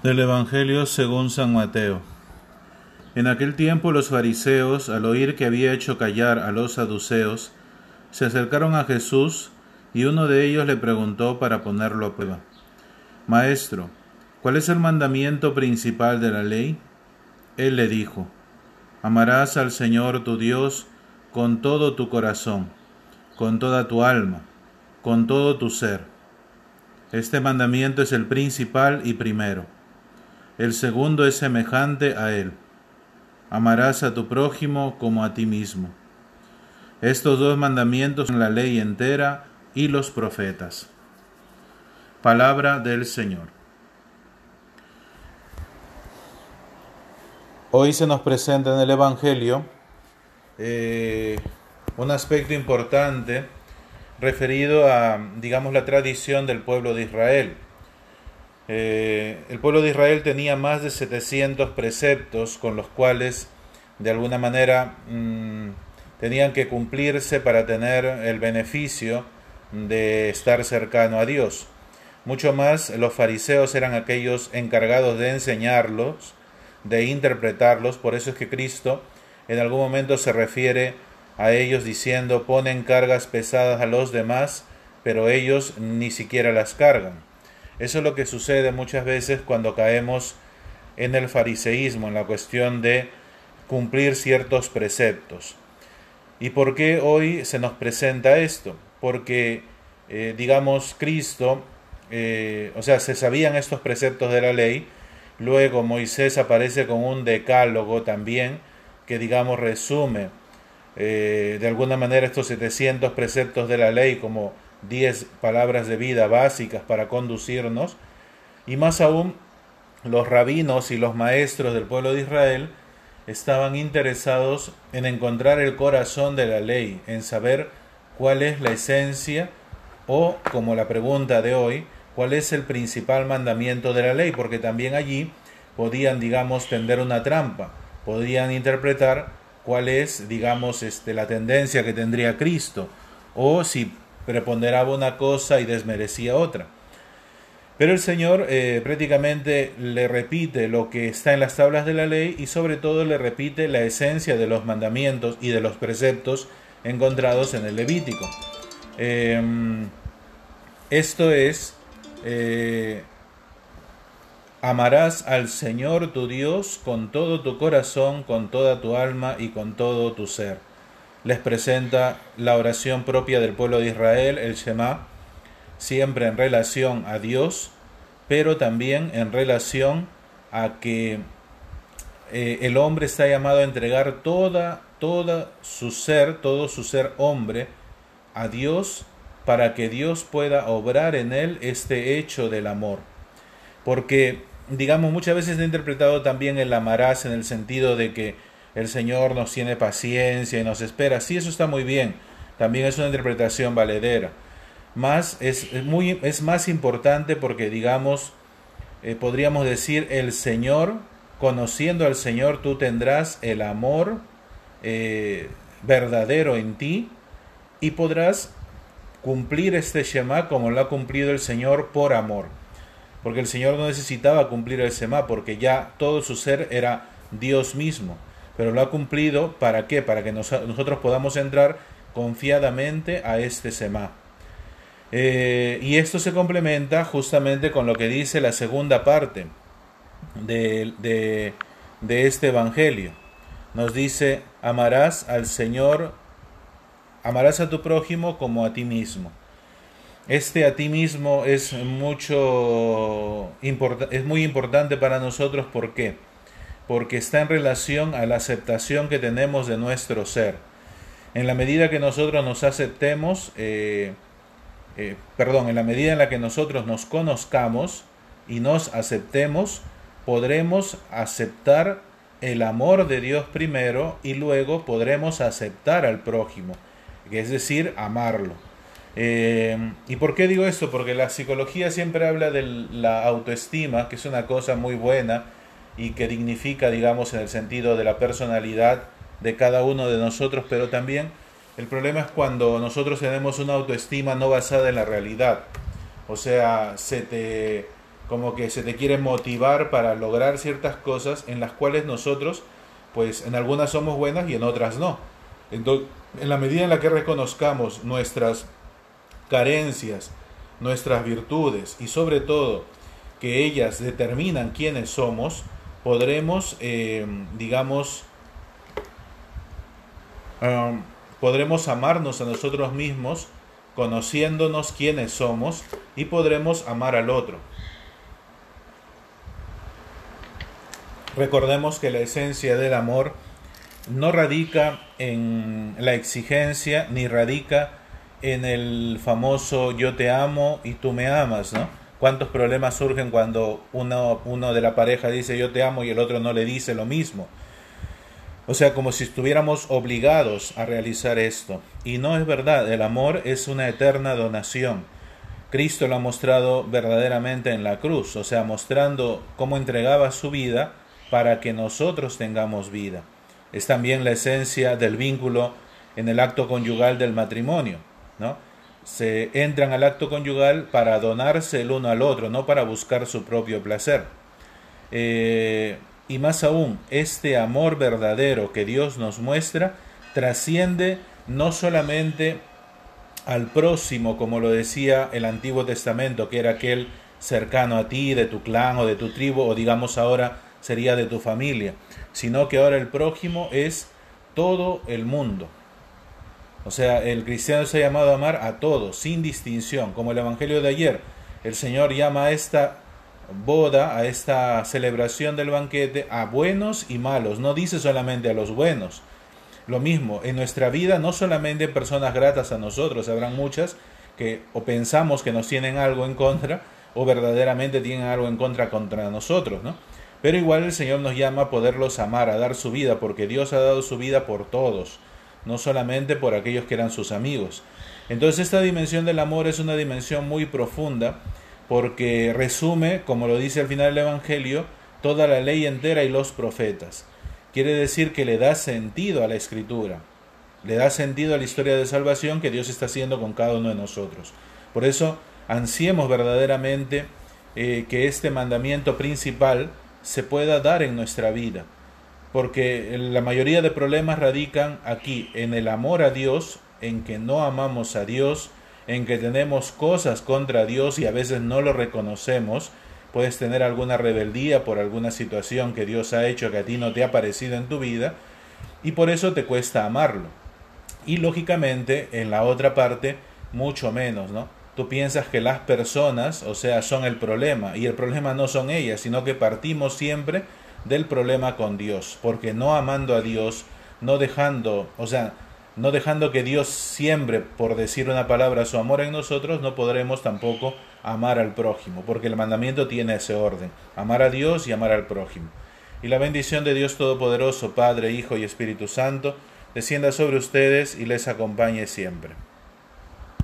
Del Evangelio según San Mateo. En aquel tiempo los fariseos, al oír que había hecho callar a los saduceos, se acercaron a Jesús y uno de ellos le preguntó para ponerlo a prueba. Maestro, ¿cuál es el mandamiento principal de la ley? Él le dijo, Amarás al Señor tu Dios con todo tu corazón, con toda tu alma, con todo tu ser. Este mandamiento es el principal y primero. El segundo es semejante a él. Amarás a tu prójimo como a ti mismo. Estos dos mandamientos son la ley entera y los profetas. Palabra del Señor. Hoy se nos presenta en el Evangelio eh, un aspecto importante referido a, digamos, la tradición del pueblo de Israel. Eh, el pueblo de Israel tenía más de 700 preceptos con los cuales de alguna manera mm, tenían que cumplirse para tener el beneficio de estar cercano a Dios. Mucho más los fariseos eran aquellos encargados de enseñarlos, de interpretarlos, por eso es que Cristo en algún momento se refiere a ellos diciendo ponen cargas pesadas a los demás, pero ellos ni siquiera las cargan. Eso es lo que sucede muchas veces cuando caemos en el fariseísmo, en la cuestión de cumplir ciertos preceptos. ¿Y por qué hoy se nos presenta esto? Porque, eh, digamos, Cristo, eh, o sea, se sabían estos preceptos de la ley, luego Moisés aparece con un decálogo también, que, digamos, resume eh, de alguna manera estos 700 preceptos de la ley como diez palabras de vida básicas para conducirnos, y más aún los rabinos y los maestros del pueblo de Israel estaban interesados en encontrar el corazón de la ley, en saber cuál es la esencia o, como la pregunta de hoy, cuál es el principal mandamiento de la ley, porque también allí podían, digamos, tender una trampa, podían interpretar cuál es, digamos, este, la tendencia que tendría Cristo, o si preponderaba una cosa y desmerecía otra. Pero el Señor eh, prácticamente le repite lo que está en las tablas de la ley y sobre todo le repite la esencia de los mandamientos y de los preceptos encontrados en el Levítico. Em, esto es, eh, amarás al Señor tu Dios con todo tu corazón, con toda tu alma y con todo tu ser les presenta la oración propia del pueblo de Israel, el Shema, siempre en relación a Dios, pero también en relación a que eh, el hombre está llamado a entregar toda, toda su ser, todo su ser hombre a Dios para que Dios pueda obrar en él este hecho del amor. Porque, digamos, muchas veces he interpretado también el amarás en el sentido de que el Señor nos tiene paciencia y nos espera. Sí, eso está muy bien. También es una interpretación valedera. Más es, muy, es más importante porque, digamos, eh, podríamos decir, el Señor, conociendo al Señor, tú tendrás el amor eh, verdadero en ti y podrás cumplir este Shema como lo ha cumplido el Señor por amor. Porque el Señor no necesitaba cumplir el Shema porque ya todo su ser era Dios mismo pero lo ha cumplido ¿para qué? Para que nosotros podamos entrar confiadamente a este Semá. Eh, y esto se complementa justamente con lo que dice la segunda parte de, de este Evangelio. Nos dice, amarás al Señor, amarás a tu prójimo como a ti mismo. Este a ti mismo es mucho es muy importante para nosotros, ¿por qué? Porque está en relación a la aceptación que tenemos de nuestro ser. En la medida que nosotros nos aceptemos, eh, eh, perdón, en la medida en la que nosotros nos conozcamos y nos aceptemos, podremos aceptar el amor de Dios primero y luego podremos aceptar al prójimo, es decir, amarlo. Eh, ¿Y por qué digo esto? Porque la psicología siempre habla de la autoestima, que es una cosa muy buena, y que dignifica, digamos, en el sentido de la personalidad de cada uno de nosotros, pero también el problema es cuando nosotros tenemos una autoestima no basada en la realidad. O sea, se te, como que se te quiere motivar para lograr ciertas cosas en las cuales nosotros, pues en algunas somos buenas y en otras no. Entonces, en la medida en la que reconozcamos nuestras carencias, nuestras virtudes y sobre todo que ellas determinan quiénes somos, podremos, eh, digamos, um, podremos amarnos a nosotros mismos conociéndonos quiénes somos y podremos amar al otro. Recordemos que la esencia del amor no radica en la exigencia ni radica en el famoso yo te amo y tú me amas, ¿no? ¿Cuántos problemas surgen cuando uno, uno de la pareja dice yo te amo y el otro no le dice lo mismo? O sea, como si estuviéramos obligados a realizar esto. Y no es verdad, el amor es una eterna donación. Cristo lo ha mostrado verdaderamente en la cruz, o sea, mostrando cómo entregaba su vida para que nosotros tengamos vida. Es también la esencia del vínculo en el acto conyugal del matrimonio, ¿no? Se entran al acto conyugal para donarse el uno al otro, no para buscar su propio placer. Eh, y más aún, este amor verdadero que Dios nos muestra trasciende no solamente al próximo, como lo decía el Antiguo Testamento, que era aquel cercano a ti, de tu clan o de tu tribu, o digamos ahora sería de tu familia, sino que ahora el prójimo es todo el mundo. O sea, el cristiano se ha llamado a amar a todos, sin distinción, como el Evangelio de ayer. El Señor llama a esta boda, a esta celebración del banquete, a buenos y malos. No dice solamente a los buenos. Lo mismo, en nuestra vida no solamente personas gratas a nosotros, habrán muchas que o pensamos que nos tienen algo en contra o verdaderamente tienen algo en contra contra nosotros, ¿no? Pero igual el Señor nos llama a poderlos amar, a dar su vida, porque Dios ha dado su vida por todos, no solamente por aquellos que eran sus amigos. Entonces esta dimensión del amor es una dimensión muy profunda, porque resume, como lo dice al final del Evangelio, toda la ley entera y los profetas. Quiere decir que le da sentido a la escritura, le da sentido a la historia de salvación que Dios está haciendo con cada uno de nosotros. Por eso ansiemos verdaderamente eh, que este mandamiento principal se pueda dar en nuestra vida. Porque la mayoría de problemas radican aquí, en el amor a Dios, en que no amamos a Dios, en que tenemos cosas contra Dios y a veces no lo reconocemos. Puedes tener alguna rebeldía por alguna situación que Dios ha hecho que a ti no te ha parecido en tu vida y por eso te cuesta amarlo. Y lógicamente en la otra parte mucho menos, ¿no? tú piensas que las personas, o sea, son el problema, y el problema no son ellas, sino que partimos siempre del problema con Dios, porque no amando a Dios, no dejando, o sea, no dejando que Dios siembre, por decir una palabra, su amor en nosotros, no podremos tampoco amar al prójimo, porque el mandamiento tiene ese orden, amar a Dios y amar al prójimo. Y la bendición de Dios Todopoderoso, Padre, Hijo y Espíritu Santo, descienda sobre ustedes y les acompañe siempre.